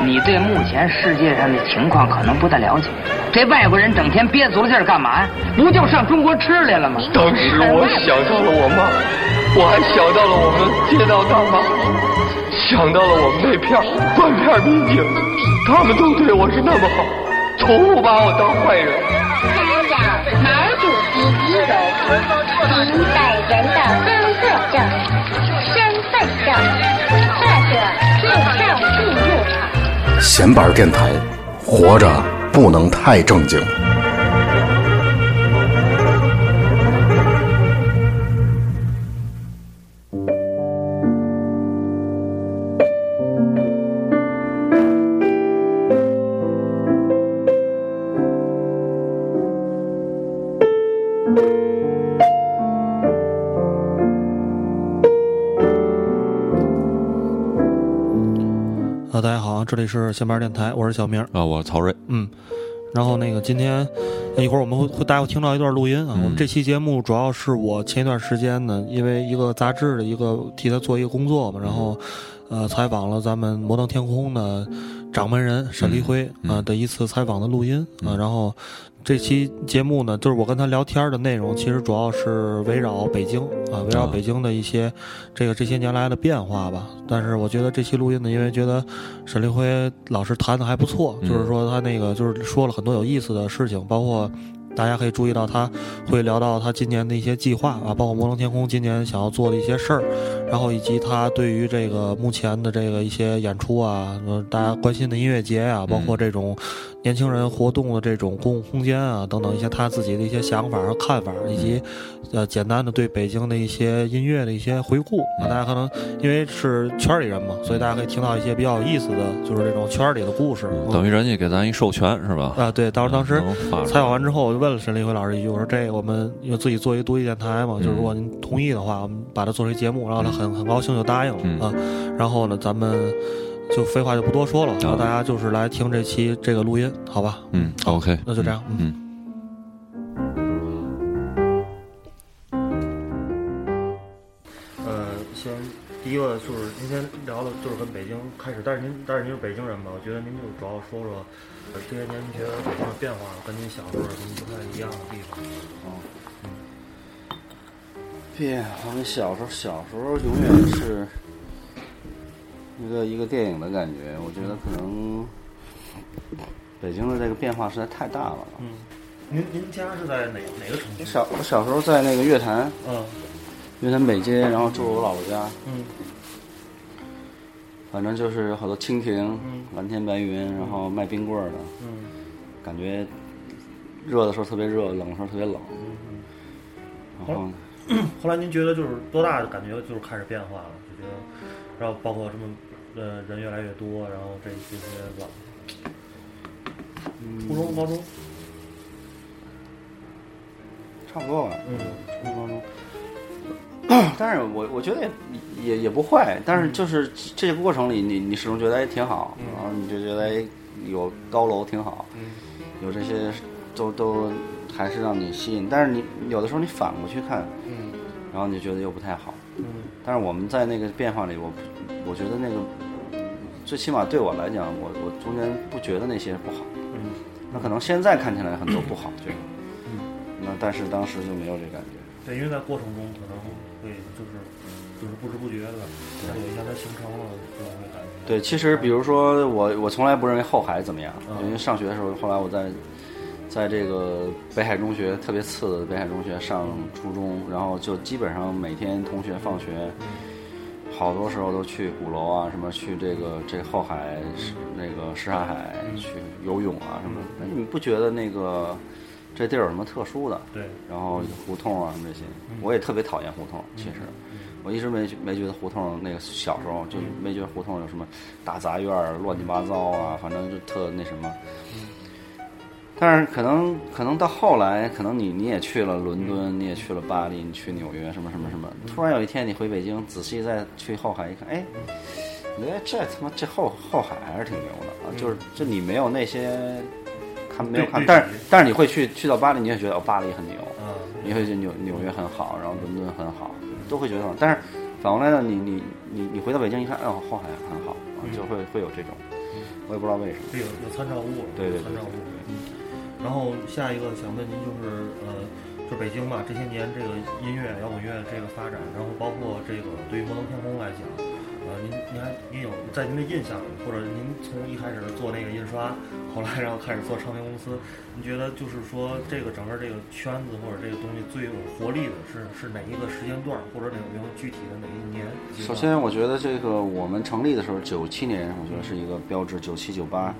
你对目前世界上的情况可能不太了解。这外国人整天憋足了劲儿干嘛呀？不就上中国吃来了吗？当时我想到了我妈，我还想到了我们街道大妈，想到了我们那片断片民警，他们都对我是那么好，从不把我当坏人。参照毛主席遗容，您本人的工作证、身份证，或者护照进入场。闲板电台，活着不能太正经。这里是闲班电台，我是小明。啊，我曹睿，嗯，然后那个今天呃一会儿我们会会大家会听到一段录音啊。嗯我们这期节目主要是我前一段时间呢，因为一个杂志的一个替他做一个工作嘛，然后呃采访了咱们摩登天空的掌门人沈立辉啊、的一次采访的录音啊、然后。这期节目呢，就是我跟他聊天的内容，其实主要是围绕北京啊，围绕啊北京的一些这个这些年来的变化吧。但是我觉得这期录音呢，因为觉得沈立辉老师谈的还不错，嗯就是说他那个就是说了很多有意思的事情，包括大家可以注意到他会聊到他今年的一些计划啊，包括摩登天空今年想要做的一些事儿，然后以及他对于这个目前的这个一些演出啊，呃大家关心的音乐节啊，包括这种年轻人活动的这种公共空间啊等等一些他自己的一些想法和看法，以及呃简单的对北京的一些音乐的一些回顾啊，大家可能因为是圈儿里人嘛，所以大家可以听到一些比较有意思的，就是这种圈儿里的故事。等于人家给咱一授权是吧？啊，对，当时当时采访完之后，我就问了沈立辉老师一句，我说这个我们因为自己做一个独立电台嘛，就是如果您同意的话，我们把它做成节目，然后他很很高兴就答应了、嗯啊。然后呢，咱们就废话就不多说了，然后大家就是来听这期这个录音，好吧？嗯，OK，那就这样，嗯。嗯呃，先第一个就是您先聊的，就是跟北京开始，但是您但是您是北京人吧，我觉得您就主要说说呃这些年您觉得北京的变化跟您小时候有什么不太一样的地方？变化跟小时候，小时候永远是一个一个电影的感觉。我觉得可能北京的这个变化实在太大了。嗯，您您家是在哪哪个城市？我小我小时候在那个乐坛，嗯乐坛北街，然后住我姥姥家，嗯反正就是有好多蜻蜓嗯、蓝天白云，然后卖冰棍儿的，嗯感觉热的时候特别热，冷的时候特别冷。然后 后来您觉得就是多大的感觉就是开始变化了？就觉得，然后包括什么呃人越来越多，然后这这些吧，初中、高中，差不多吧。嗯初中高中。但是我我觉得也也也不坏，但是就是这个过程里，你你始终觉得哎挺好，嗯然后你就觉得哎有高楼挺好，嗯有这些都都还是让你吸引，但是你有的时候你反过去看，嗯。然后你就觉得又不太好。嗯。但是我们在那个变化里，我我觉得那个最起码对我来讲，我我中间不觉得那些不好，嗯。那可能现在看起来很多不好，觉得，嗯，那但是当时就没有这感觉。对，因为在过程中可能会就是就是不知不觉的，它有一些它形成了，就会感觉。对，其实比如说我，我从来不认为后海怎么样，嗯。因为上学的时候，后来我在在这个北海中学特别次的北海中学上初中，然后就基本上每天同学放学，好多时候都去鼓楼啊，什么去这个这个后海那个什刹海去游泳啊什么的。那你不觉得那个这地儿有什么特殊的？对，然后胡同啊什么这些，我也特别讨厌胡同。其实，我一直没没觉得胡同那个小时候就没觉得胡同有什么大杂院儿乱七八糟啊，反正就特那什么。但是可能可能到后来，可能你你也去了伦敦，你也去了巴黎，你去纽约什么什么什么。突然有一天你回北京，仔细再去后海一看，哎，你觉得这他妈这后后海还是挺牛的啊！就是这你没有那些看没有看，但是但是你会去去到巴黎，你也觉得哦巴黎很牛，啊，你会觉得纽纽约很好，然后伦敦很好，都会觉得好。但是反过来呢，你你你你回到北京一看，哦，后海很好啊，就会会有这种。我也不知道为什么。有有参照物，对对对。然后下一个想问您就是呃，就北京吧，这些年这个音乐摇滚乐这个发展，然后包括这个对于摩登天空来讲，呃，您您还您有在您的印象里，或者您从一开始做那个印刷，后来然后开始做唱片公司，您觉得就是说这个整个这个圈子或者这个东西最有活力的是是哪一个时间段，或者哪有没有具体的哪一年？首先，我觉得这个我们成立的时候，九七年，我觉得是一个标志，九七九八，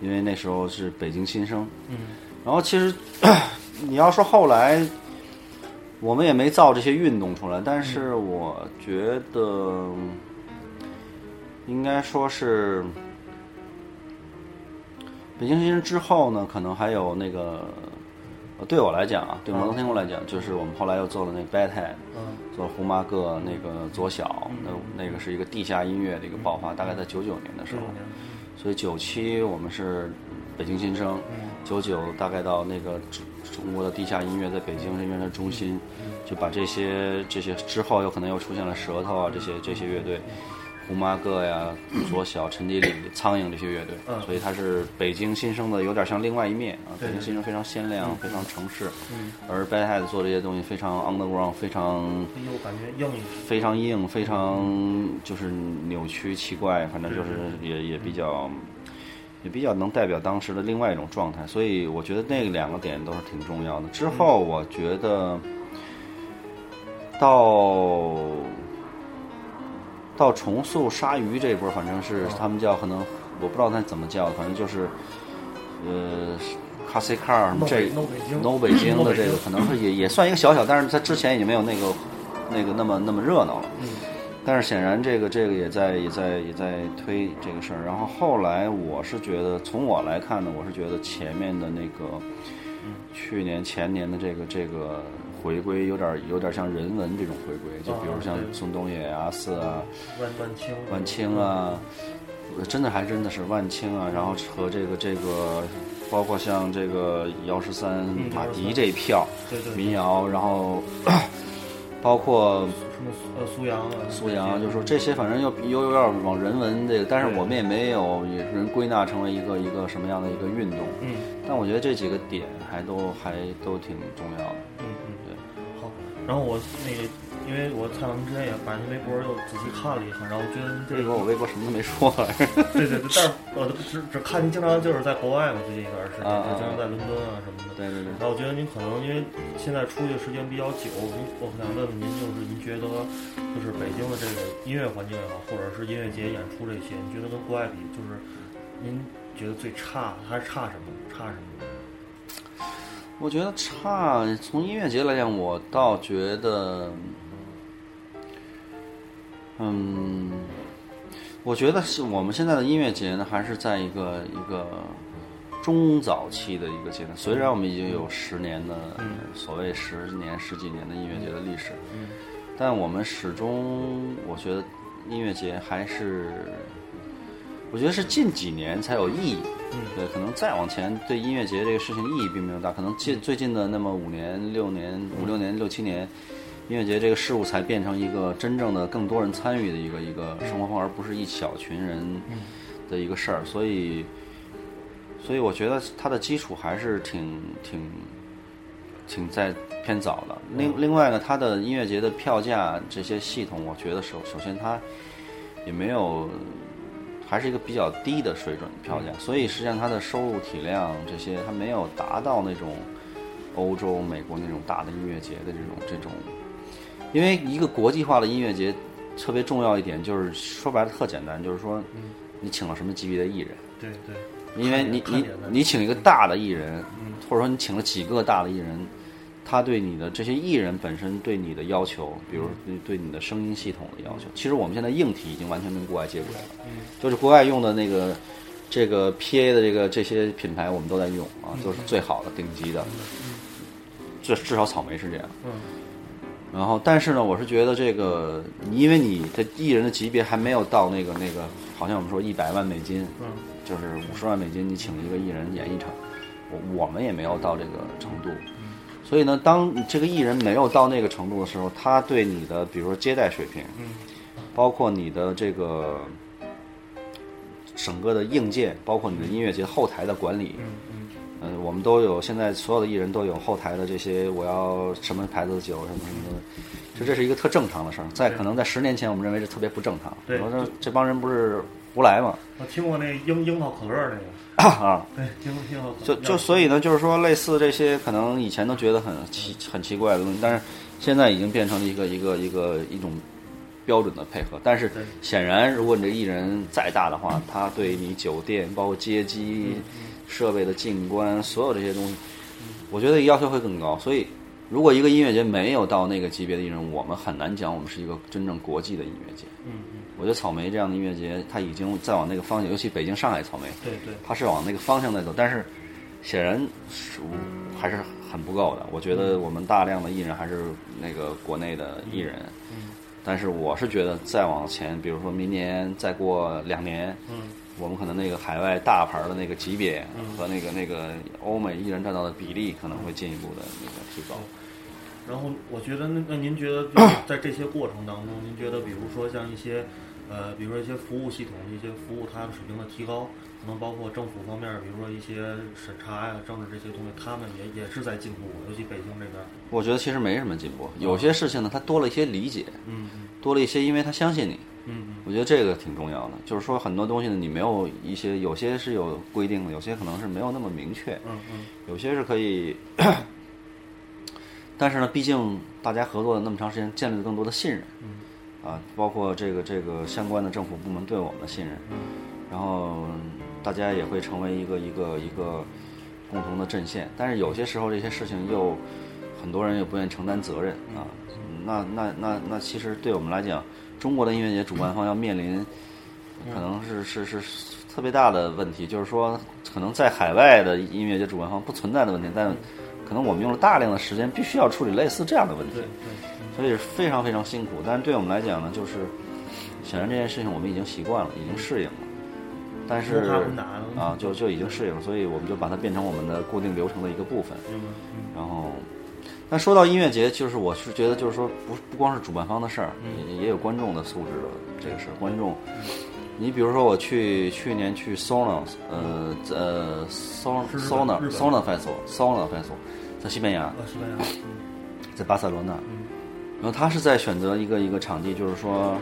因为那时候是北京新生。嗯。然后其实你要说后来，我们也没造这些运动出来，但是我觉得应该说是北京新生之后呢，可能还有那个。对我来讲啊，对摩登天空来讲，就是我们后来又做了那 Bad Head，做胡麻个那个左小，那那个是一个地下音乐的一个爆发，大概在九九年的时候，所以九七我们是北京新生，九九大概到那个中国的地下音乐在北京是音乐的中心，就把这些这些之后有可能又出现了舌头啊这些这些乐队。胡麻个呀，左小、陈迪里、苍蝇这些乐队，所以它是北京新生的，有点像另外一面啊。北京新生非常鲜亮，非常城市，而 Bad Head 做这些东西非常 underground，非常，感觉硬，非常硬，非常就是扭曲奇怪，反正就是也也比较，也比较能代表当时的另外一种状态。所以我觉得那两个点都是挺重要的。之后我觉得到。到重塑鲨鱼这一波，反正是他们叫可能我不知道他怎么叫，反正就是，呃，卡西卡尔什么这，no 北京的这个可能是也也算一个小小，但是它之前已经没有那个那个那么那么热闹了。但是显然这个这个也在也在也在推这个事儿。然后后来我是觉得，从我来看呢，我是觉得前面的那个，去年前年的这个这个。回归有点有点像人文这种回归，就比如像宋冬野、阿四啊、万万青、万青啊，真的还真的是万青啊，然后和这个这个，包括像这个姚十三、马迪这一票民谣，然后 包括什么呃苏阳啊，苏阳，就是说这些反正又又有点往人文这个，但是我们也没有也人归纳成为一个一个什么样的一个运动，嗯，但我觉得这几个点还都还都挺重要的，嗯嗯。然后我那个，因为我采访您之前也把您微博又仔细看了一下，然后我觉得这个我微博什么都没说。对对对，但是我只只看您经常就是在国外嘛，最近一段时间，经常在伦敦啊什么的。对对对。然后我觉得您可能因为现在出去时间比较久，您我想问问您，就是您觉得就是北京的这个音乐环境也好，或者是音乐节演出这些，您觉得跟国外比，就是您觉得最差还是差什么？差什么？我觉得差，从音乐节来讲，我倒觉得，嗯，我觉得是我们现在的音乐节呢，还是在一个一个中早期的一个阶段。虽然我们已经有十年的所谓十年、十几年的音乐节的历史，但我们始终，我觉得音乐节还是。我觉得是近几年才有意义，嗯，对，可能再往前对音乐节这个事情意义并没有大，可能近最近的那么五年、六年、五六年、六七年，音乐节这个事物才变成一个真正的更多人参与的一个一个生活方式而不是一小群人的一个事儿，所以，所以我觉得它的基础还是挺挺挺在偏早的。另另外呢，它的音乐节的票价这些系统，我觉得首首先它也没有。还是一个比较低的水准票价，所以实际上它的收入体量这些，它没有达到那种欧洲、美国那种大的音乐节的这种这种。因为一个国际化的音乐节特别重要一点，就是说白了特简单，就是说你请了什么级别的艺人。对对。因为你你你请一个大的艺人，或者说你请了几个大的艺人。他对你的这些艺人本身对你的要求，比如对你的声音系统的要求，其实我们现在硬体已经完全跟国外接轨了。嗯，就是国外用的那个这个 PA 的这个这些品牌，我们都在用啊，都是最好的顶级的。嗯，至至少草莓是这样。嗯。然后，但是呢，我是觉得这个，因为你的艺人的级别还没有到那个那个，好像我们说一百万美金，嗯，就是五十万美金，你请一个艺人演一场，我我们也没有到这个程度。所以呢，当这个艺人没有到那个程度的时候，他对你的，比如说接待水平，嗯，包括你的这个整个的硬件，包括你的音乐节后台的管理，嗯嗯嗯，我们都有，现在所有的艺人都有后台的这些，我要什么牌子的酒，什么什么的，就这是一个特正常的事儿。在可能在十年前，我们认为这特别不正常。对我说这帮人不是胡来嘛？我听过那樱樱桃可乐那个，啊，对，听过樱桃。就就所以呢，就是说类似这些，可能以前都觉得很奇很奇怪的东西，但是现在已经变成了一个一个一个一种标准的配合。但是显然，如果你这艺人再大的话，他对你酒店包括接机、设备的进关，所有这些东西，我觉得要求会更高。所以，如果一个音乐节没有到那个级别的艺人，我们很难讲我们是一个真正国际的音乐节。嗯觉得草莓这样的音乐节，它已经在往那个方向，尤其北京、上海草莓，对对，它是往那个方向在走，但是显然是还是很不够的。我觉得我们大量的艺人还是那个国内的艺人，嗯。但是我是觉得再往前，比如说明年再过两年，嗯。我们可能那个海外大牌的那个级别嗯。和那个那个欧美艺人占到的比例可能会进一步的那个提高。然后我觉得那那您觉得 在这些过程当中，您觉得比如说像一些呃，比如说一些服务系统、一些服务它的水平的提高，可能包括政府方面，比如说一些审查呀、政治这些东西，他们也也是在进步，尤其北京这边。我觉得其实没什么进步，有些事情呢，他多了一些理解，嗯嗯。多了一些，因为他相信你。嗯我觉得这个挺重要的，就是说很多东西呢，你没有一些，有些是有规定的，有些可能是没有那么明确，嗯嗯。有些是可以，但是呢，毕竟大家合作了那么长时间，建立了更多的信任，啊，包括这个这个相关的政府部门对我们的信任，然后大家也会成为一个一个一个共同的阵线，但是有些时候这些事情又很多人又不愿意承担责任啊，那那那那其实对我们来讲，中国的音乐节主办方要面临可能是是是特别大的问题，就是说可能在海外的音乐节主办方不存在的问题，但可能我们用了大量的时间，必须要处理类似这样的问题，所以是非常非常辛苦。但是对我们来讲呢，就是显然这件事情我们已经习惯了，已经适应了。但是啊，就就已经适应了，所以我们就把它变成我们的固定流程的一个部分。然后，但说到音乐节，就是我是觉得，就是说不不光是主办方的事儿，也也有观众的素质的这个事儿。观众，你比如说我去去年去 Sonos，呃呃 Sona 日本 Sona Festival Sona Festival，在西班牙，在巴塞罗那，嗯然后他是在选择一个一个场地，就是说，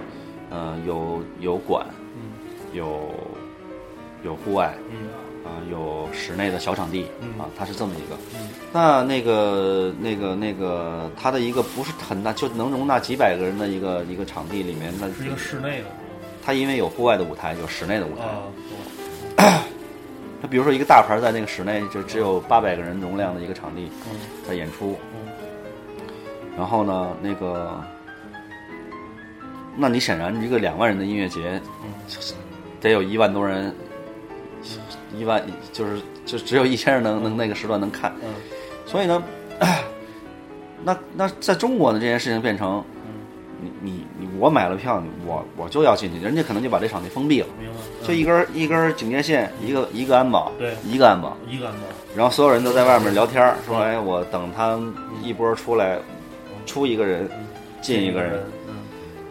呃有有馆，嗯有有户外，嗯啊、有室内的小场地，嗯啊，它是这么一个。嗯那那个那个那个，他的一个不是很大，就能容纳几百个人的一个一个场地里面，那是一个室内的他因为有户外的舞台，有室内的舞台。啊，它 比如说一个大牌在那个室内就只有八百个人容量的一个场地嗯在演出，嗯然后呢，那个，那你显然一个两万人的音乐节，得有一万多人，一万就是就只有一千人能能那个时段能看，嗯。所以呢，那那在中国呢，这件事情变成，你你你我买了票，我我就要进去，人家可能就把这场地封闭了，明白，嗯就一根一根警戒线，一个一个安保，对一个安保，一个安保，然后所有人都在外面聊天儿，说哎，我等他一波出来，出一个人，进一个人，嗯。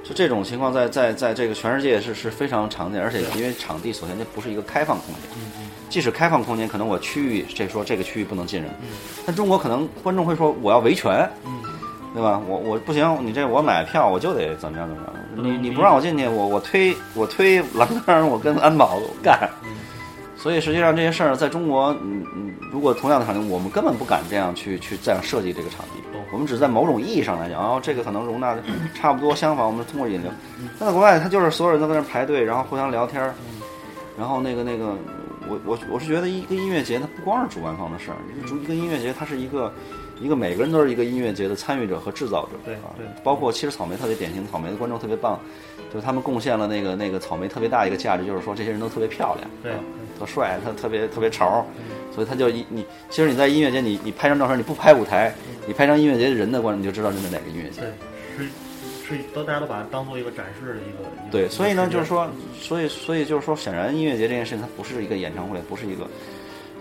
就这种情况在在在这个全世界是是非常常见，而且因为场地首先它不是一个开放空间，嗯即使开放空间，可能我区域这说这个区域不能进人，但中国可能观众会说我要维权，嗯。对吧？我我不行，你这我买票我就得怎么样怎么样，嗯。你你不让我进去，我我推我推栏杆，我跟安保干。嗯。所以实际上这些事儿在中国，嗯嗯，如果同样的场景，我们根本不敢这样去去这样设计这个场地。懂。我们只在某种意义上来讲，然后，这个可能容纳的差不多相仿，我们通过引流。但在国外，他就是所有人都在那儿排队，然后互相聊天儿，然后那个那个，我我我是觉得一个音乐节，它不光是主办方的事儿，一个主一个音乐节，它是一个一个每个人都是一个音乐节的参与者和制造者。对啊对，包括其实草莓特别典型，草莓的观众特别棒，就是他们贡献了那个那个草莓特别大一个价值，就是说这些人都特别漂亮，对啊特帅，他特别特别潮，所以他就一你其实你在音乐节你你拍张照片，你不拍舞台，你拍张音乐节人的观众，你就知道这是哪个音乐节。对，是是都大家都把它当做一个展示的一个一个对，所以呢，就是说，所以所以就是说，显然音乐节这件事情它不是一个演唱会，不是一个，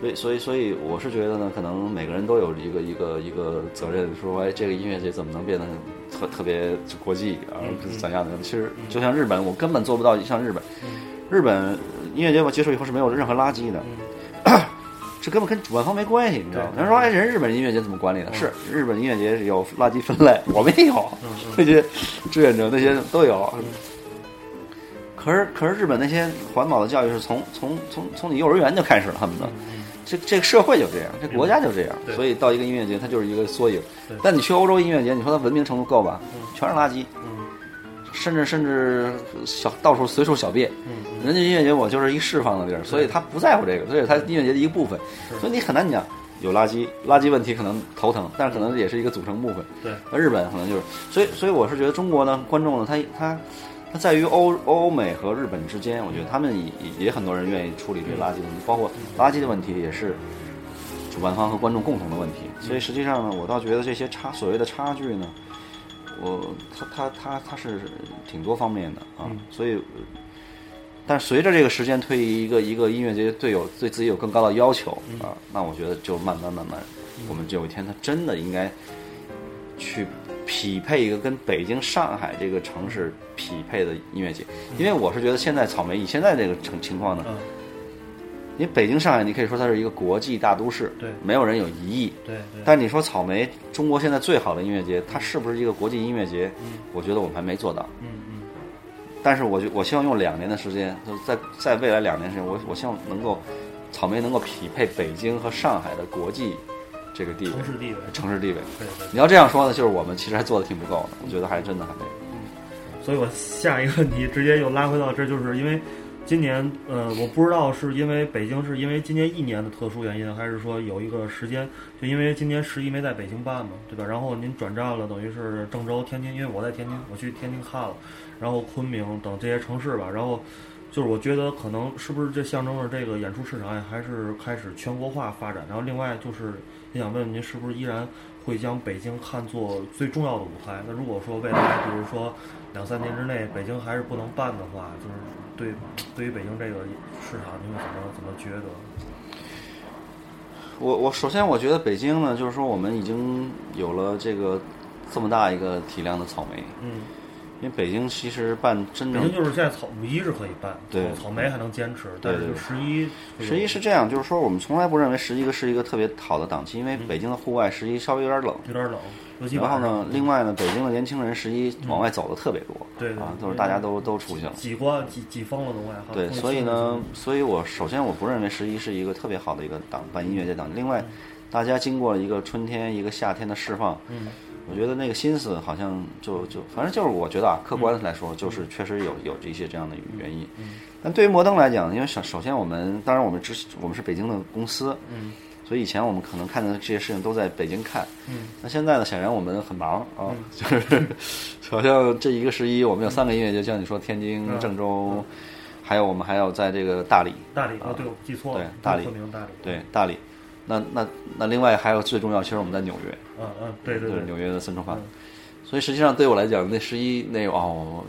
所以所以所以我是觉得呢，可能每个人都有一个一个一个责任，说哎，这个音乐节怎么能变得特特别国际，而不是怎样的？其实就像日本，我根本做不到像日本，日本音乐节我结束以后是没有任何垃圾的，这根本跟主办方没关系，你知道人说哎，人日本音乐节怎么管理的？是日本音乐节有垃圾分类，我们也有，那些志愿者那些都有。可是可是日本那些环保的教育是从从从从你幼儿园就开始了，他们的。这这个社会就这样，这国家就这样，所以到一个音乐节，它就是一个缩影。但你去欧洲音乐节，你说它文明程度够吧？全是垃圾，嗯甚至甚至小到处随处小便。嗯人家音乐节我就是一释放的地儿，所以他不在乎这个，这是他音乐节的一个部分，所以你很难讲有垃圾，垃圾问题可能头疼，但是可能也是一个组成部分。对，那日本可能就是，所以所以我是觉得中国呢，观众呢，他他他在于欧欧美和日本之间，我觉得他们也也也很多人愿意处理这个垃圾问题，包括垃圾的问题也是主办方和观众共同的问题。所以实际上呢，我倒觉得这些差所谓的差距呢，我他他他他是挺多方面的啊，所以。但随着这个时间推移，一个一个音乐节队友对自己有更高的要求啊，那我觉得就慢慢慢慢，我们就有一天他真的应该去匹配一个跟北京、上海这个城市匹配的音乐节，因为我是觉得现在草莓以现在这个情情况呢，嗯，因为北京、上海你可以说它是一个国际大都市，对没有人有疑义。对对，但你说草莓，中国现在最好的音乐节，它是不是一个国际音乐节？嗯我觉得我们还没做到。嗯嗯但是我就我希望用两年的时间，就在在未来两年时间，我我希望能够草莓能够匹配北京和上海的国际这个地位城市地位，城市地位。对对。你要这样说呢，就是我们其实还做的挺不够的，我觉得还真的还没。所以我下一个问题直接又拉回到这，就是因为今年，呃，我不知道是因为北京是因为今年一年的特殊原因，还是说有一个时间，就因为今年十一没在北京办嘛，对吧？然后您转战了，等于是郑州、天津，因为我在天津，我去天津看了，然后昆明等这些城市吧，然后就是我觉得可能是不是这象征着这个演出市场也还是开始全国化发展。然后另外就是也想问问您，是不是依然会将北京看作最重要的舞台？那如果说未来，比如说两三年之内北京还是不能办的话，就是对对于北京这个市场，你们怎么怎么觉得？我我首先我觉得北京呢，就是说我们已经有了这个这么大一个体量的草莓，嗯，因为北京其实办真正北京就是现在草五一是可以办，对草草莓还能坚持，但是十一，十一是这样，就是说我们从来不认为十一个是一个特别好的档期，因为北京的户外十一稍微有点冷。有点冷，然后呢，另外呢，北京的年轻人十一往外走的特别多，对对啊，都是大家都都出去了。挤光挤挤疯了都快，对，所以呢，所以我首先我不认为十一是一个特别好的一个档办音乐节档。另外，大家经过了一个春天、一个夏天的释放，嗯，我觉得那个心思好像就就反正就是我觉得啊，客观来说，就是确实有有这些这样的原因。但对于摩登来讲，因为首首先我们当然我们只我们是北京的公司，嗯，所以以前我们可能看的这些事情都在北京看，嗯，那现在呢，显然我们很忙啊，就是好像这一个十一，我们有三个音乐节，像你说天津、嗯郑州，还有我们还要在这个大理，大理啊，对，我记错了，对大理大理，对大理，那那那另外还有最重要，其实我们在纽约，嗯嗯，对对对，纽约的 Central Park，嗯所以实际上对我来讲，那十一那哦，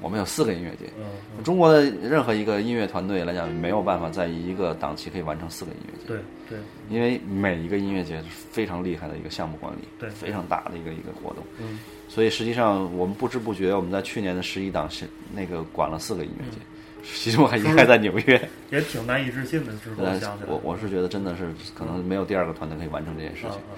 我们有四个音乐节。嗯嗯，中国的任何一个音乐团队来讲，没有办法在一个档期可以完成四个音乐节，对对，因为每一个音乐节是非常厉害的一个项目管理，对非常大的一个一个活动。嗯所以实际上我们不知不觉，我们在去年的十一档是那个管了四个音乐节，其中还应该在纽约。也挺难以置信的，之后呃想起来，我我是觉得真的是可能没有第二个团队可以完成这件事情。嗯嗯。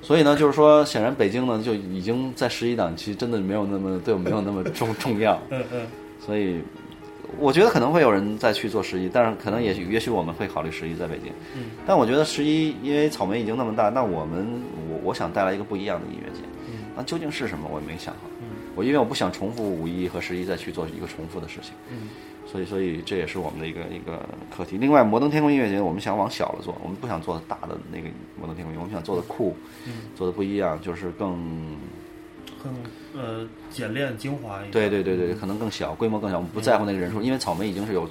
所以呢，就是说，显然北京呢就已经在十一档期真的没有那么对我没有那么重重要，嗯嗯。所以我觉得可能会有人再去做十一，但是可能也许也许我们会考虑十一在北京。嗯，但我觉得十一因为草莓已经那么大，那我们我我想带来一个不一样的音乐节，嗯。那究竟是什么我也没想好。嗯。我因为我不想重复五一和十一再去做一个重复的事情，嗯所以所以这也是我们的一个一个课题。另外，摩登天空音乐节我们想往小了做，我们不想做大的那个摩登天空音乐，我们想做的酷，嗯，做的不一样，就是更更呃简练精华一点，对对对对，可能更小，规模更小。我们不在乎那个人数，因为草莓已经是有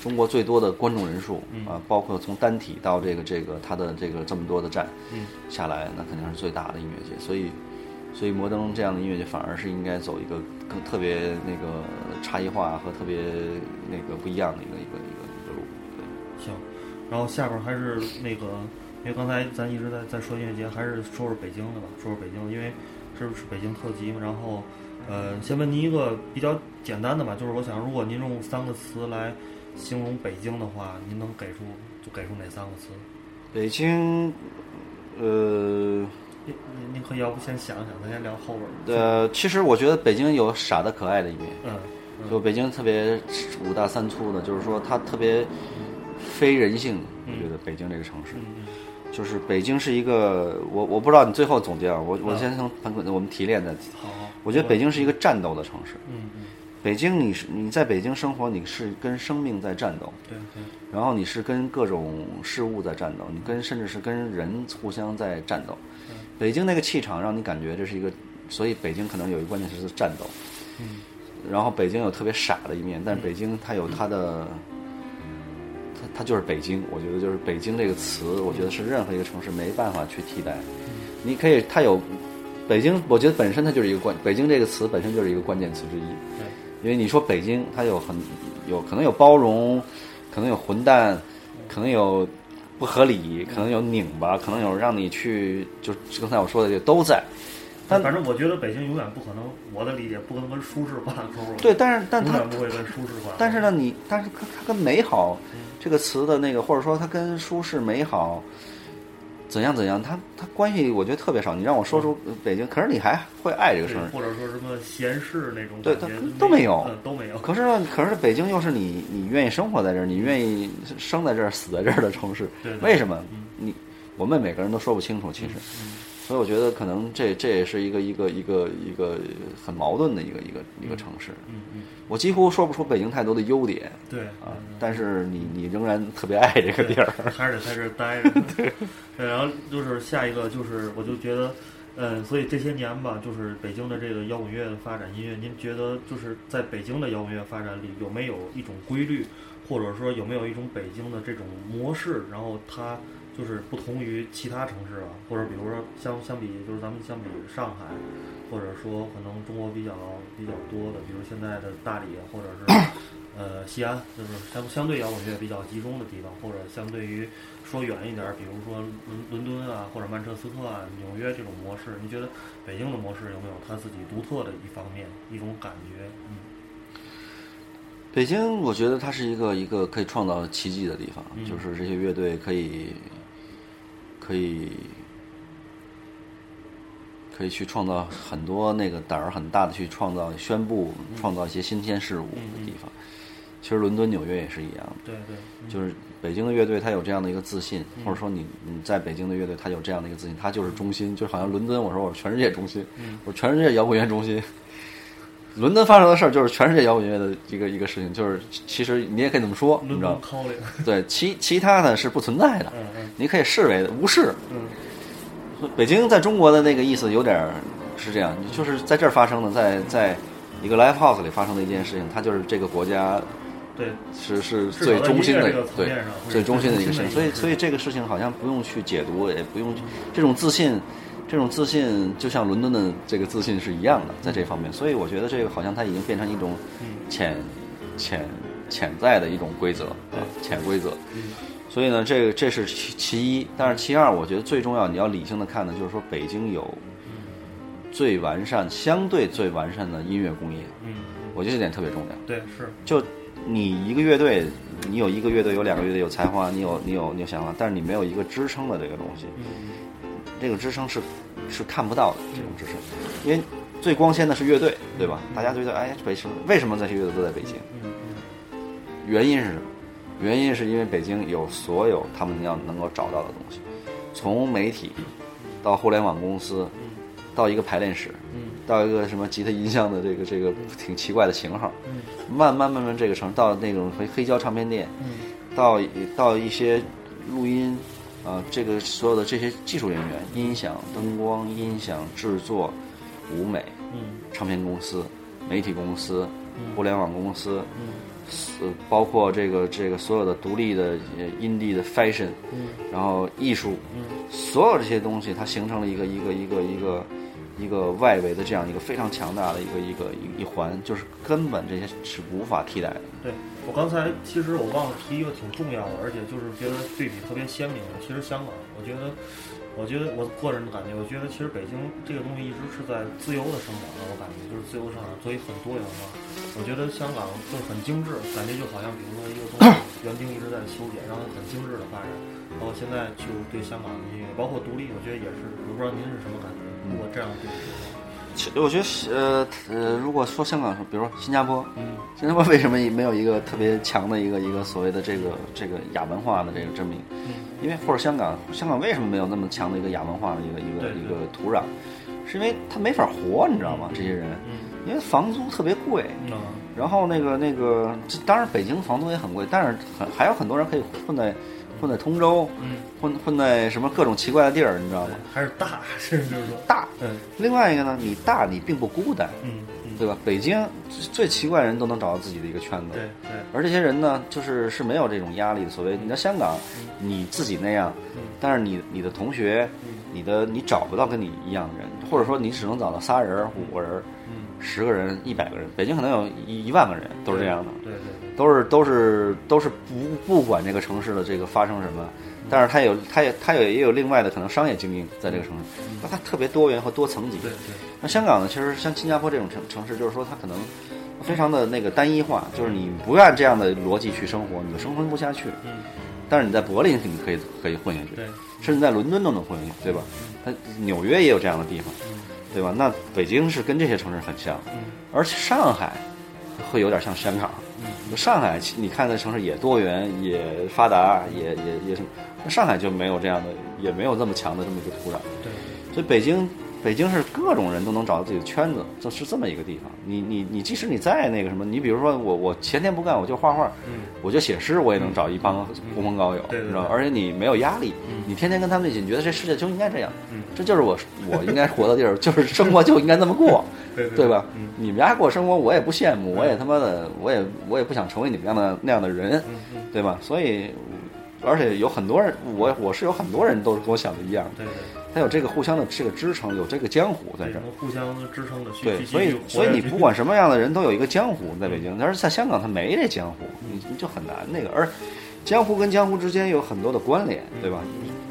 中国最多的观众人数嗯啊，包括从单体到这个这个它的这个这么多的站嗯下来，那肯定是最大的音乐节。所以，所以摩登这样的音乐节反而是应该走一个更特别那个差异化和特别那个不一样的一个一个一个一个路。对。行，然后下边还是那个，因为刚才咱一直在在说音乐节，还是说说北京的吧，说说北京，因为这是北京特辑嘛。然后，呃，先问您一个比较简单的吧，就是我想，如果您用三个词来形容北京的话，您能给出就给出哪三个词？北京，呃，您您您可要不先想想，咱先聊后边儿。呃，其实我觉得北京有傻的可爱的一面。嗯，就北京特别五大三粗的，就是说它特别非人性。我觉得北京这个城市，嗯就是北京是一个，我我不知道你最后总结啊，我我嗯先从我们提炼的。好好，我觉得北京是一个战斗的城市。嗯嗯，北京，你是你在北京生活，你是跟生命在战斗，对对，然后你是跟各种事物在战斗，你跟甚至是跟人互相在战斗。北京那个气场让你感觉这是一个，所以北京可能有一个关键词是战斗。嗯，然后北京有特别傻的一面，但是北京它有它的，它它就是北京。我觉得就是北京这个词，我觉得是任何一个城市没办法去替代。你可以，它有北京，我觉得本身它就是一个关，北京这个词本身就是一个关键词之一。对，因为你说北京，它有很有可能有包容，可能有混蛋，可能有不合理，可能有拧巴，可能有让你去，就刚才我说的这个都在。但反正我觉得北京永远不可能，我的理解不可能跟舒适挂钩。对，但是但它永远不会跟舒适挂钩。但是呢，你但是它它跟美好这个词的那个，或者说它跟舒适美好怎样怎样，他他关系我觉得特别少。你让我说出北京，可是你还会爱这个对城市。或者说什么闲适那种对他都没有嗯都没有。可是呢，可是北京又是你你愿意生活在这儿，你愿意生在这儿、死在这儿的城市。为什么嗯？你我们每个人都说不清楚，其实。嗯所以我觉得可能这这也是一个一个一个一个很矛盾的一个一个一个城市。嗯嗯，我几乎说不出北京太多的优点对啊嗯，但是你你仍然特别爱这个地儿。还是得在这儿待着。对，然后就是下一个就是，我就觉得，嗯，所以这些年吧，就是北京的这个摇滚乐的发展，音乐，您觉得就是在北京的摇滚乐发展里有没有一种规律，或者说有没有一种北京的这种模式，然后它就是不同于其他城市啊，或者比如说相相比，就是咱们相比上海，或者说可能中国比较比较多的，比如现在的大理，或者是 呃西安，就是相相对摇滚乐比较集中的地方，或者相对于说远一点儿，比如说伦伦敦啊，或者曼彻斯特啊、纽约这种模式，你觉得北京的模式有没有它自己独特的一方面，一种感觉？嗯北京，我觉得它是一个一个可以创造奇迹的地方，嗯就是这些乐队可以可以可以去创造很多那个胆儿很大的去创造、宣布、创造一些新鲜事物的地方。其实伦敦、纽约也是一样的。对对，嗯就是北京的乐队，它有这样的一个自信，或者说你你在北京的乐队，它有这样的一个自信，它就是中心，就好像伦敦，我说我是全世界中心，嗯我是全世界摇滚乐中心。伦敦发生的事儿就是全世界摇滚乐的一个一个事情，就是其实你也可以这么说，你知道吗？对，其其他的是不存在的，你可以视为无视。嗯北京在中国的那个意思有点儿是这样，就是在这儿发生的，在在一个 live house 里发生的一件事情，它就是这个国家对，是是最中心的对最中心的一个事情，所以所以这个事情好像不用去解读，也不用这种自信，这种自信就像伦敦的这个自信是一样的，在这方面，所以我觉得这个好像它已经变成一种潜潜潜在的一种规则啊，潜规则。所以呢，这个这是其其一，但是其二，我觉得最重要，你要理性的看呢，就是说北京有最完善、相对最完善的音乐工业，嗯，我觉得这点特别重要。对是，就你一个乐队，你有一个乐队，有两个乐队有才华，你有你有你有想法，但是你没有一个支撑的这个东西，这个支撑是是看不到的这种支撑，因为最光鲜的是乐队，对吧？大家觉得哎，北京为什么这些乐队都在北京？原因是什么？原因是因为北京有所有他们要能够找到的东西，从媒体到互联网公司，到一个排练室，到一个什么吉他音箱的这个这个挺奇怪的型号，慢慢慢慢这个城到那种黑黑胶唱片店，到到一些录音啊、这个所有的这些技术人员，音响、灯光、音响制作、舞美，唱片公司、媒体公司、互联网公司，呃，包括这个这个所有的独立的呃 indie 的 fashion，嗯然后艺术，嗯所有这些东西，它形成了一个一个一个一个一个外围的这样一个非常强大的一个一个一一环，就是根本这些是无法替代的。对我刚才其实我忘了提一个挺重要的，而且就是觉得对比特别鲜明的。其实香港，我觉得我觉得我个人的感觉，我觉得其实北京这个东西一直是在自由的生长的，我感觉就是自由生长，所以很多元化。我觉得香港就很精致，感觉就好像比如说一个东西园丁一直在修剪，然后很精致的发展。包括现在就对香港的音乐，包括独立，我觉得也是。我不知道您是什么感觉？如果这样对比的话。其我觉得呃呃，如果说香港，比如说新加坡，嗯，新加坡为什么没有一个特别强的一个一个所谓的这个这个亚文化的这个证明？嗯，因为或者香港，香港为什么没有那么强的一个亚文化的一个一个一个土壤？是因为它没法活，你知道吗？这些人，因为房租特别贵，然后那个那个，当然北京房租也很贵，但是很还有很多人可以混在。混在通州，混混在什么各种奇怪的地儿，你知道吗？还是大，甚至就是说大。嗯。另外一个呢，你大，你并不孤单，嗯，对吧？北京最奇怪的人都能找到自己的一个圈子，对对。而这些人呢，就是是没有这种压力的。所谓你在香港，你自己那样，但是你你的同学，你的你找不到跟你一样的人，或者说你只能找到仨人、五个人、十个人、一百个人。北京可能有一一万个人，都是这样的。对对。都是都是都是不不管这个城市的这个发生什么，但是它有它也它有也有另外的可能商业精英在这个城市，那它特别多元和多层级。那香港呢？其实像新加坡这种城城市，就是说它可能非常的那个单一化，就是你不按这样的逻辑去生活，你就生存不下去。嗯。但是你在柏林你可以可以混下去，对。甚至在伦敦都能混下去，对吧？它纽约也有这样的地方，对吧？那北京是跟这些城市很像，而且上海会有点像香港。上海，你看的城市也多元，也发达，也也也什么？那上海就没有这样的，也没有这么强的这么一个土壤。对，所以北京。北京是各种人都能找到自己的圈子，就是这么一个地方。你你你，即使你再那个什么，你比如说我我前天不干，我就画画，我就写诗，我也能找一帮狐朋狗友，你知道而且你没有压力，你天天跟他们一起，你觉得这世界就应该这样，嗯这就是我我应该活的地儿，就是生活就应该这么过，对吧？你们家过生活，我也不羡慕，我也他妈的，我也我也不想成为你们那样的那样的人，对吧？所以，而且有很多人，我我是有很多人都是跟我想的一样，对对。他有这个互相的这个支撑，有这个江湖在这儿，互相支撑的。对，所以所以你不管什么样的人都有一个江湖在北京，但是在香港他没这江湖，你你就很难那个。而江湖跟江湖之间有很多的关联，对吧？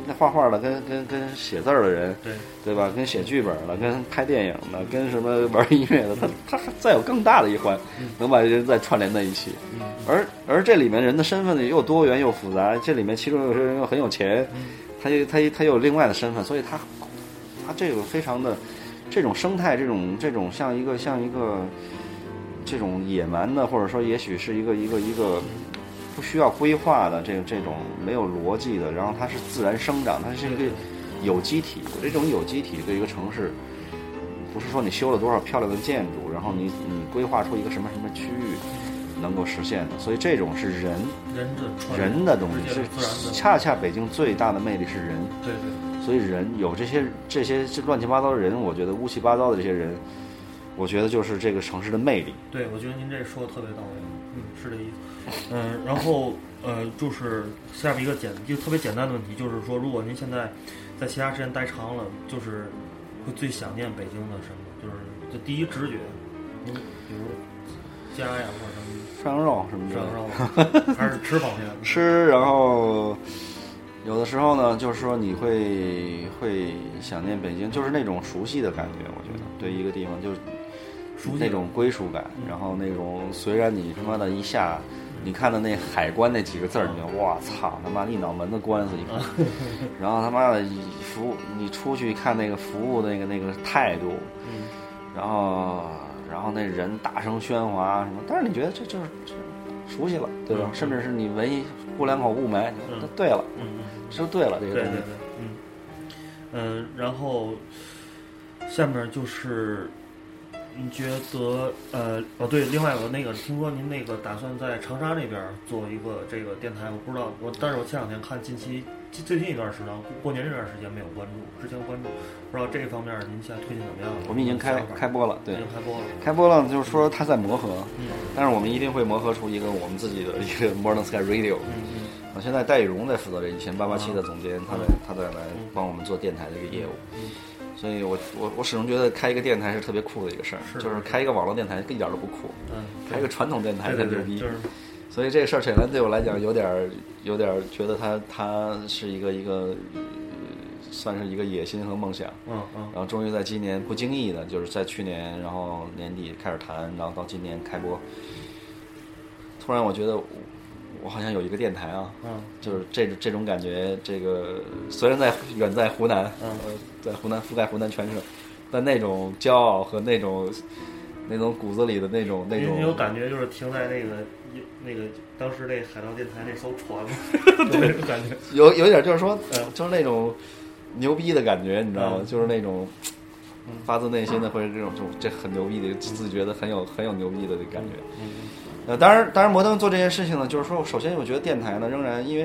那画画的跟跟跟写字儿的人，对对吧？跟写剧本的，跟拍电影的，跟什么玩音乐的，他他再有更大的一环，能把人再串联在一起。而而这里面人的身份呢又多元又复杂，这里面其中有些人又很有钱。他又他他有另外的身份，所以他他这个非常的这种生态，这种这种像一个像一个这种野蛮的，或者说也许是一个一个一个不需要规划的这个这种没有逻辑的，然后它是自然生长，它是一个有机体。这种有机体对一个城市，不是说你修了多少漂亮的建筑，然后你你规划出一个什么什么区域。能够实现的，所以这种是人人的人的东西，是恰恰北京最大的魅力是人。对对。所以人有这些这些这乱七八糟的人，我觉得乌七八糟的这些人，我觉得就是这个城市的魅力。对，我觉得您这说的特别到位。嗯，是这意思。嗯，然后呃，就是下面一个简就特别简单的问题，就是说，如果您现在在其他时间待长了，就是会最想念北京的什么？就是就第一直觉，您比如家呀，或者什么。涮羊肉什么的，涮羊肉 还是吃方面。吃，然后有的时候呢，就是说你会会想念北京，就是那种熟悉的感觉。我觉得对一个地方就是那种归属感，然后那种虽然你他妈的一下，你看到那海关那几个字儿，你就哇操他妈一脑门子官司你看，然后他妈的服你出去看那个服务那个那个态度，然后。然后那人大声喧哗什么，但是你觉得这就是熟悉了，对吧？甚至是你闻一呼两口雾霾，那对了，嗯嗯，就对了，这个对对对，嗯。嗯，然后下面就是你觉得呃哦对，另外我那个听说您那个打算在长沙那边做一个这个电台，我不知道我，但是我前两天看近期。最近一段时间，过年这段时间没有关注，之前关注，不知道这方面您现在推进怎么样了？我们已经开开播了，对，已经开播了。开播了，就是说他在磨合，嗯，但是我们一定会磨合出一个我们自己的一个 Modern Sky Radio。嗯嗯。啊，现在戴雨荣在负责这一千八八七的总监，他在他在来帮我们做电台的一个业务。嗯。所以我我我始终觉得开一个电台是特别酷的一个事儿，就是开一个网络电台一点都不酷，嗯，开一个传统电台才牛逼。就是。所以这个事儿，显然对我来讲有点儿，有点儿觉得他他是一个一个算是一个野心和梦想。嗯嗯然后终于在今年不经意的，就是在去年，然后年底开始谈，然后到今年开播。突然我觉得我我好像有一个电台啊，嗯就是这这种感觉，这个虽然在远在湖南，嗯呃，在湖南覆盖湖南全省，但那种骄傲和那种那种骨子里的那种那种，有感觉就是停在那个那个当时那海盗电台那艘船吗？对，感觉有有点就是说，嗯就是那种牛逼的感觉，你知道吗？嗯就是那种发自内心的，或者这种就这很牛逼的，自己觉得很有很有牛逼的感觉。嗯呃，当然，当然，摩登做这件事情呢，就是说，首先我觉得电台呢，仍然因为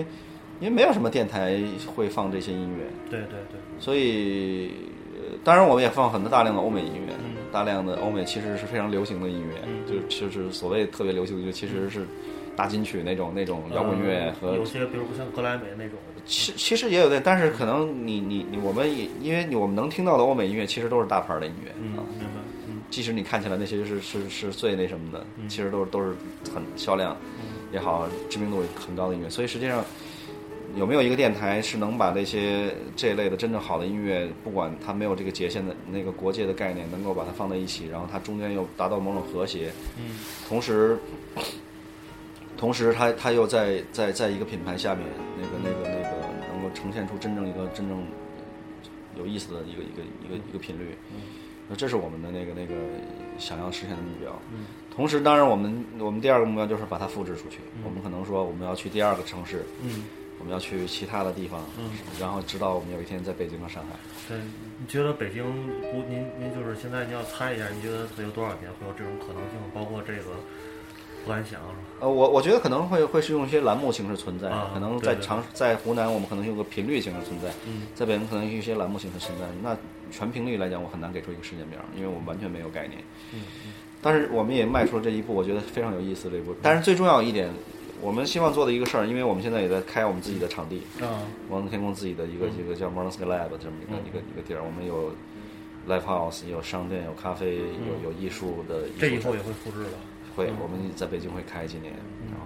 因为没有什么电台会放这些音乐，对对对，所以，呃当然我们也放很多大量的欧美音乐，嗯大量的欧美其实是非常流行的音乐，嗯就就是所谓特别流行的音乐，其实是大金曲那种那种摇滚乐和呃有些比如不像格莱美那种，其其实也有的，但是可能你你你我们也因为你我们能听到的欧美音乐其实都是大牌的音乐嗯啊，，明白，嗯即使你看起来那些是是是最那什么的，嗯其实都是都是很销量也好，知名度很高的音乐。所以实际上有没有一个电台是能把那些这一类的真正好的音乐，不管它没有这个界限的那个国界的概念，能够把它放在一起，然后它中间又达到某种和谐，嗯同时，同时它它又在在在一个品牌下面，那个那个那个能够呈现出真正一个真正有意思的一个一个一个一个频率。那这是我们的那个那个想要实现的目标。嗯同时，当然我们我们第二个目标就是把它复制出去。我们可能说我们要去第二个城市，嗯，我们要去其他的地方，嗯然后直到我们有一天在北京和上海。对，你觉得北京不？您您就是现在你要猜一下，你觉得它有多少年会有这种可能性？包括这个不敢想是吧？呃，我我觉得可能会会是用一些栏目形式存在，啊可能在长在湖南我们可能用个频率形式存在，嗯在北京可能用一些栏目形式存在。那全频率来讲，我很难给出一个时间表，因为我们完全没有概念。嗯但是我们也迈出了这一步，我觉得非常有意思这一步。但是最重要一点，我们希望做的一个事儿，因为我们现在也在开我们自己的场地，嗯，摩登天空自己的一个、一个叫 Modern Sky Lab 这么一个、嗯。一个一个地儿，我们有 live house，有商店，有咖啡，有有艺术的这以后也会复制的。会嗯，我们在北京会开几年，然后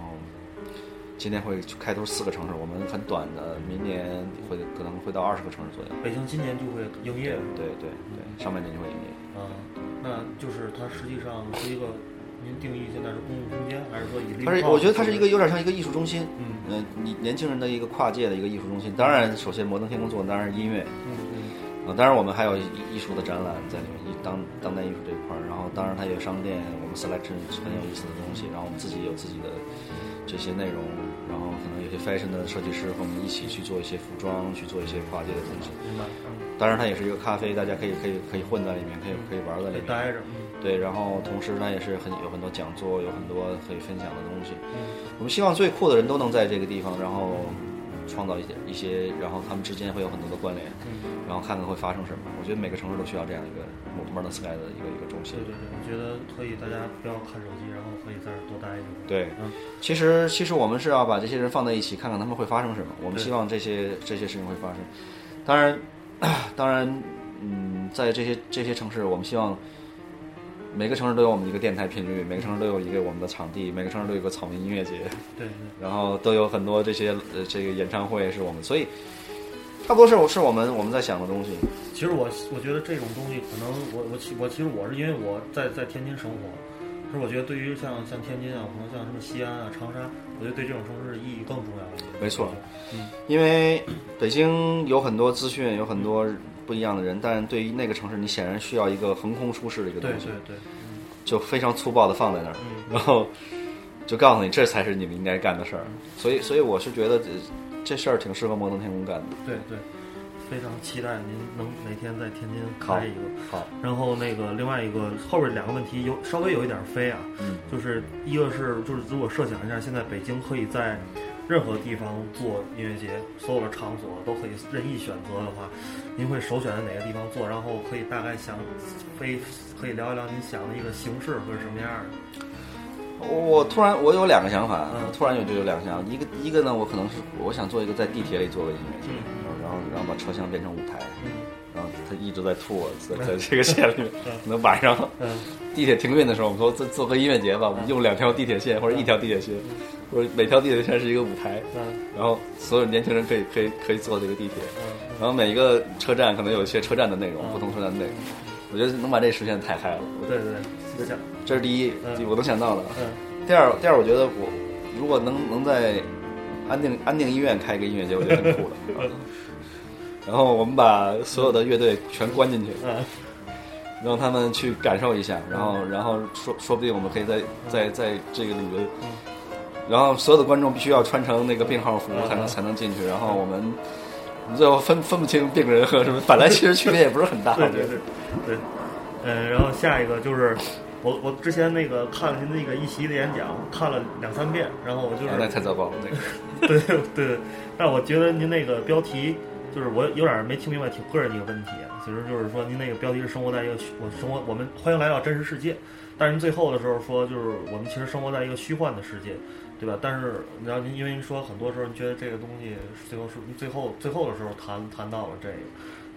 今年会开都是四个城市，我们很短的，明年会可能会到二十个城市左右。北京今年就会营业对对对对，上半年就会营业。啊，那就是它实际上是一个，您定义现在是公共空间，还是说以利它是，我觉得它是一个有点像一个艺术中心，嗯嗯，你年轻人的一个跨界的一个艺术中心。当然，首先摩登天空做的当然是音乐，嗯嗯啊，当然我们还有艺艺术的展览在里面，当当代艺术这一块儿，然后当然它也有商店，我们 selection 是很有意思的东西，然后我们自己有自己的这些内容，然后可能有些 fashion 的设计师和我们一起去做一些服装，去做一些跨界的东西。明白，嗯，当然它也是一个咖啡，大家可以可以可以混在里面，可以可以玩在里面。得待着，嗯对，然后同时呢也是很有很多讲座，有很多可以分享的东西。嗯我们希望最酷的人都能在这个地方，然后创造一些一些，然后他们之间会有很多的关联，嗯，然后看看会发生什么。我觉得每个城市都需要这样一个 Modern Sky 的一个一个中心对。对对，我觉得可以，大家不要看手机，然对嗯，其实其实我们是要把这些人放在一起，看看他们会发生什么。我们希望这些这些事情会发生。当然，当然，嗯，在这些这些城市，我们希望每个城市都有我们一个电台频率，每个城市都有一个我们的场地，每个城市都有一个草莓音乐节，对对，然后都有很多这些呃这个演唱会是我们，所以差不多是我是我们我们在想的东西。其实我我觉得这种东西可能我我其我其实我是因为我在在天津生活，可是我觉得对于像像天津啊，可能像什么西安啊、长沙，我觉得对这种城市意义更重要。没错嗯，因为北京有很多资讯，有很多不一样的人，但是对于那个城市，你显然需要一个横空出世的一个东西。对对对，就非常粗暴的放在那儿，嗯 然后就告诉你这才是你们应该干的事儿。所以，所以我是觉得这这事儿挺适合摩登天空干的。对对，非常期待您能哪天在天津好开一个。好，然后那个另外一个后边两个问题有稍微有一点飞啊，嗯，就是一个是就是如果设想一下，现在北京可以在任何地方做音乐节，所有的场所都可以任意选择的话，您会首选在哪个地方做？然后可以大概想飞可以聊一聊您想的一个形式会是什么样的？我突然我有两个想法，嗯突然有就有两个想法。一个一个呢，我可能是我想做一个在地铁里做个音乐节，后然后把车厢变成舞台，嗯。然后他一直在吐，在在这个线里面。可能晚上嗯。地铁停运的时候，我们说做做个音乐节吧，我们用两条地铁线或者一条地铁线，或者每条地铁线是一个舞台，嗯。然后所有年轻人可以可以可以坐这个地铁，嗯然后每一个车站可能有一些车站的内容，不同车站的内容。我觉得能把这实现太嗨了，我对对对，想。这是第一嗯，我能想到的。嗯。第二，第二，我觉得我如果能能在安定安定医院开一个音乐节，我觉得很酷的。然后我们把所有的乐队全关进去，嗯。让他们去感受一下，然后然后说说不定我们可以在在在这个里面，然后所有的观众必须要穿成那个病号服才能才能进去，然后我们最后分分不清病人和什么，本来其实区别也不是很大，对对对对，嗯，然后下一个就是我我之前那个看了您那个一席的演讲，看了两三遍，然后我就是啊那太糟糕了，那个。对 对对，但我觉得您那个标题就是我有点没听明白，挺个人的一个问题。其实就是说，您那个标题是生活在一个虚我生活，我们欢迎来到真实世界。但是您最后的时候说，就是我们其实生活在一个虚幻的世界，对吧？但是然后您因为您说很多时候您觉得这个东西最后是最后最后的时候谈谈到了这个，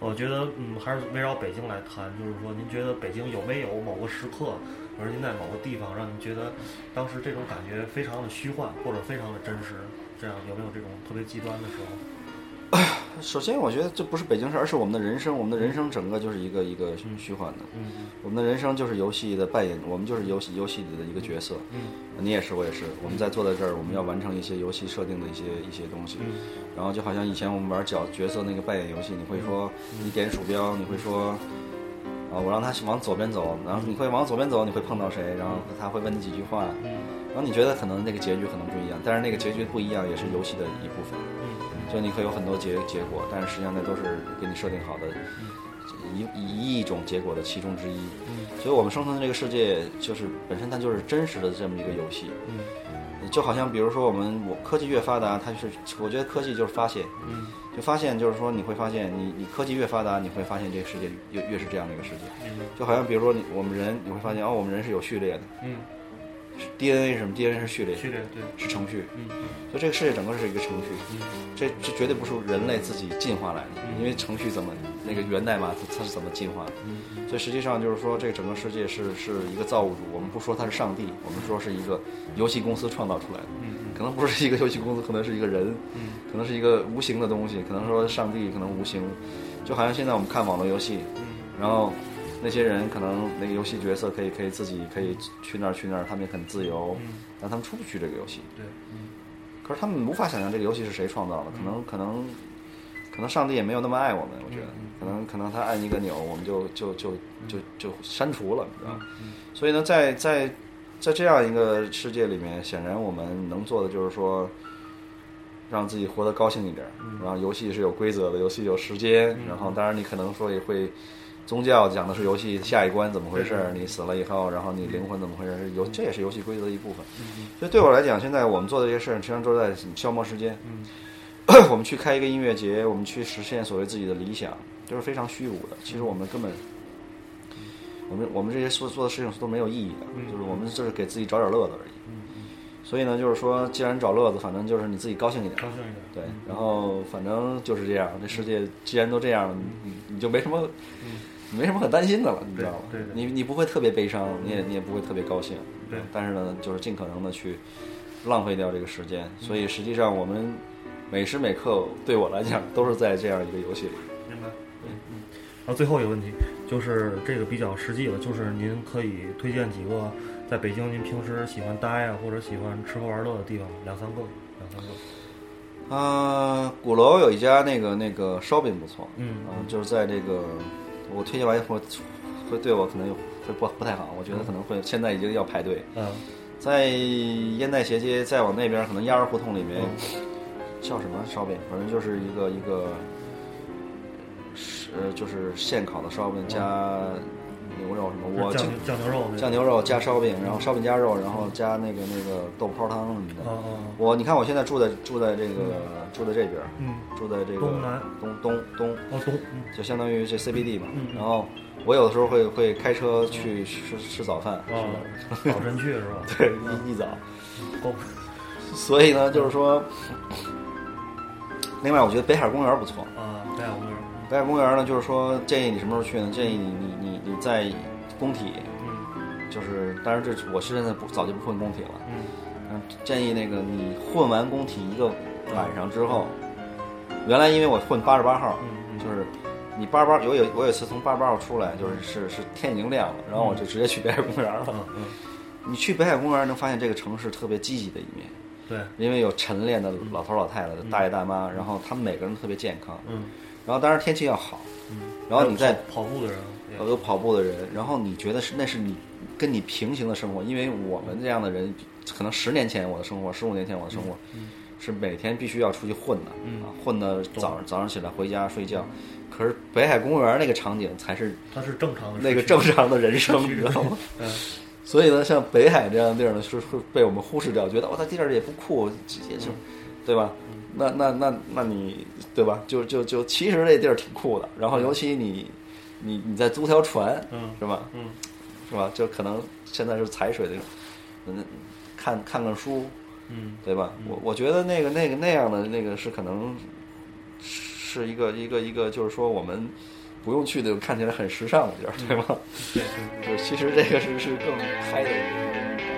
我觉得嗯还是围绕北京来谈，就是说您觉得北京有没有某个时刻，或者您在某个地方让您觉得当时这种感觉非常的虚幻或者非常的真实？这样有没有这种特别极端的时候？首先，我觉得这不是北京市，而是我们的人生。我们的人生整个就是一个一个虚幻的。嗯我们的人生就是游戏的扮演，我们就是游戏游戏里的一个角色。嗯你也是，我也是。我们在坐在这儿，我们要完成一些游戏设定的一些一些东西。嗯然后就好像以前我们玩角角色那个扮演游戏，你会说嗯你点鼠标，你会说啊，我让他往左边走，然后你会往左边走，你会碰到谁，然后他会问你几句话，嗯然后你觉得可能那个结局可能不一样，但是那个结局不一样也是游戏的一部分。嗯就你会有很多结结果，但是实际上那都是给你设定好的一一亿种结果的其中之一。嗯所以我们生存的这个世界，就是本身它就是真实的这么一个游戏。嗯就好像比如说我们我科技越发达，它是我觉得科技就是发现，嗯就发现就是说你会发现你你科技越发达，你会发现这个世界越越是这样的一个世界。嗯就好像比如说你我们人，你会发现哦，我们人是有序列的嗯，，DNA 是什么？DNA 是序列，序列对，是程序。嗯。所以这个世界整个是一个程序，嗯。这这绝对不是人类自己进化来的，因为程序怎么那个源代码它它是怎么进化的，嗯。所以实际上就是说这个整个世界是是一个造物主，我们不说它是上帝，我们说是一个游戏公司创造出来的，嗯。可能不是一个游戏公司，可能是一个人，嗯。可能是一个无形的东西，可能说上帝，可能无形，就好像现在我们看网络游戏，嗯。然后那些人可能那个游戏角色可以可以自己可以去那儿去那儿，他们也很自由，嗯但他们出不去这个游戏。对，嗯可是他们无法想象这个游戏是谁创造的，可能可能可能上帝也没有那么爱我们，我觉得嗯可能可能他按一个钮，我们就就就就就删除了，你知道吗？嗯所以呢，在在在这样一个世界里面，显然我们能做的就是说，让自己活得高兴一点。然后游戏是有规则的，游戏有时间，然后当然你可能说也会。宗教讲的是游戏下一关怎么回事儿，你死了以后，然后你灵魂怎么回事儿，游这也是游戏规则的一部分。所以对我来讲，现在我们做的这些事儿，实际上都是在消磨时间。我们去开一个音乐节，我们去实现所谓自己的理想，都是非常虚无的。其实我们根本，我们我们这些做做的事情都没有意义的，就是我们就是给自己找点乐子而已。所以呢，就是说，既然找乐子，反正就是你自己高兴一点。高兴一点，对，然后反正就是这样，这世界既然都这样你就没什么，没什么可担心的了，你知道吗？对对对你你不会特别悲伤，你也你也不会特别高兴，对但是呢，就是尽可能的去浪费掉这个时间。所以实际上，我们每时每刻对我来讲都是在这样一个游戏里。明白。嗯嗯。然后最后一个问题就是这个比较实际了，就是您可以推荐几个在北京您平时喜欢待啊，或者喜欢吃喝玩乐的地方，两三个，两三个。啊、鼓楼有一家那个那个烧饼不错，嗯啊就是在这个我推荐完以后会对我可能会不不太好，我觉得可能会现在已经要排队。嗯在烟袋斜街再往那边，可能鸭儿胡同里面叫什么烧饼，反正就是一个一个是呃就是现烤的烧饼加牛肉什么，我酱酱牛肉，酱牛肉加烧饼，然后烧饼加肉，然后加那个那个豆泡汤什么的。哦哦我你看我现在住在住在这个住在这边，嗯住在这个东南东东东，哦东嗯就相当于这 CBD 嘛然后我有的时候会会开车去吃吃早饭，哦，早晨去是吧？对，一一早。哦 所以呢，就是说，另外我觉得北海公园不错，啊，北海公园。北海公园呢，就是说建议你什么时候去呢？建议你你你你在工体，就是当然这我是现在不早就不混工体了，嗯，建议那个你混完工体一个晚上之后，原来因为我混八十八号，就是你八十八有有我有一次从八十八号出来，就是是是天已经亮了，然后我就直接去北海公园了。嗯你去北海公园能发现这个城市特别积极的一面，对，因为有晨练的老头老太太、大爷大妈，然后他们每个人特别健康，嗯，然后当然天气要好，嗯，然后你在跑步的人，有有跑步的人，然后你觉得是那是你跟你平行的生活，因为我们这样的人，可能十年前我的生活，十五年前我的生活，是每天必须要出去混的，啊，混的早上早上起来回家睡觉，可是北海公园那个场景才是它是正常的那个正常的人生，你知道吗？嗯，所以呢，像北海这样的地儿呢，是会被我们忽视掉，觉得哇，它，地儿也不酷，也就，对吧？那那那那你对吧？就就就其实这地儿挺酷的，然后尤其你你你再租条船，嗯是吧？嗯，是吧？就可能现在是踩水的，嗯，看看看书，嗯，对吧？我我觉得那个那个那样的那个是可能是一个一个一个，就是说我们不用去的看起来很时尚的地儿，对吗？对 对。就其实这个是是更嗨的一个。